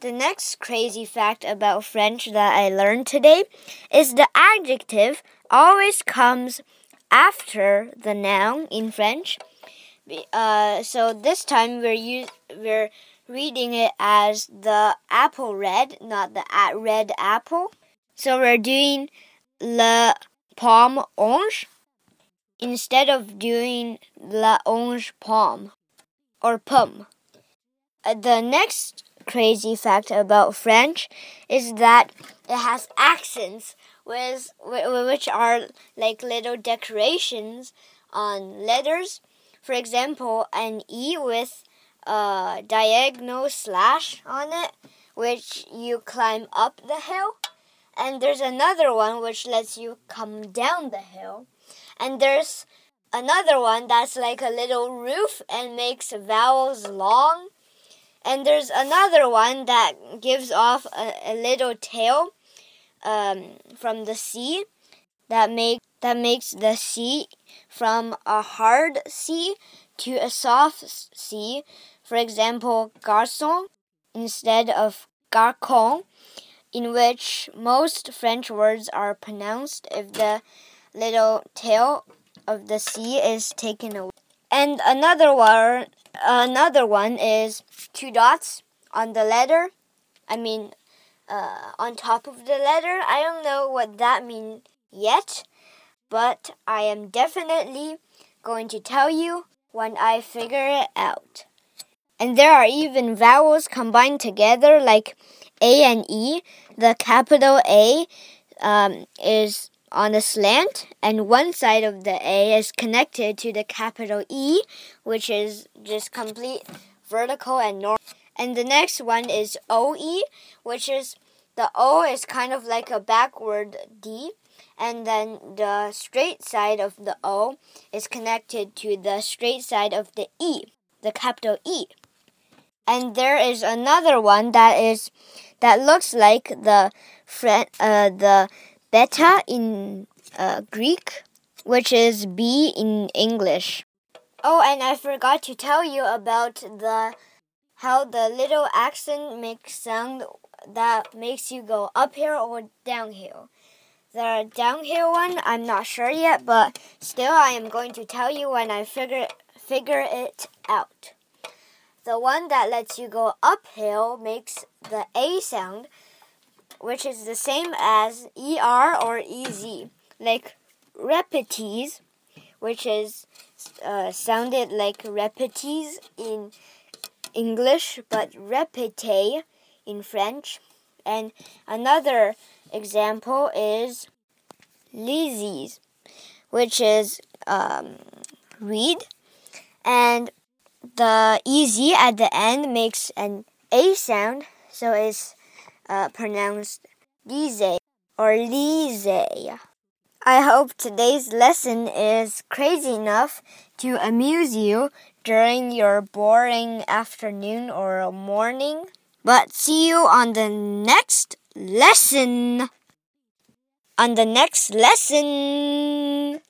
The next crazy fact about French that I learned today is the adjective always comes after the noun in French. Uh, so this time we're we're reading it as the apple red, not the red apple. So we're doing le pomme orange instead of doing la orange pomme or pomme. Uh, the next crazy fact about French is that it has accents, with, which are like little decorations on letters. For example, an E with a diagonal slash on it, which you climb up the hill. And there's another one which lets you come down the hill. And there's another one that's like a little roof and makes vowels long. And there's another one that gives off a, a little tail um, from the C that make that makes the C from a hard C to a soft C. For example, garçon instead of garçon, in which most French words are pronounced if the little tail of the sea is taken away. And another one, another one is two dots on the letter. I mean, uh, on top of the letter. I don't know what that means yet, but I am definitely going to tell you when I figure it out. And there are even vowels combined together, like A and E. The capital A um, is on a slant, and one side of the A is connected to the capital E, which is just complete vertical and normal. And the next one is OE, which is the O is kind of like a backward D, and then the straight side of the O is connected to the straight side of the E, the capital E. And there is another one that is that looks like the uh, the beta in uh, Greek, which is B in English. Oh, and I forgot to tell you about the how the little accent makes sound that makes you go uphill or downhill. The downhill one, I'm not sure yet, but still, I am going to tell you when I figure figure it out. The one that lets you go uphill makes the A sound, which is the same as ER or EZ, like repetes, which is uh, sounded like repetes in English, but repete in French. And another example is Lizzie's, which is um, read. And the EZ at the end makes an A sound, so it's uh, pronounced Lise or Lise. I hope today's lesson is crazy enough to amuse you during your boring afternoon or morning. But see you on the next lesson. On the next lesson.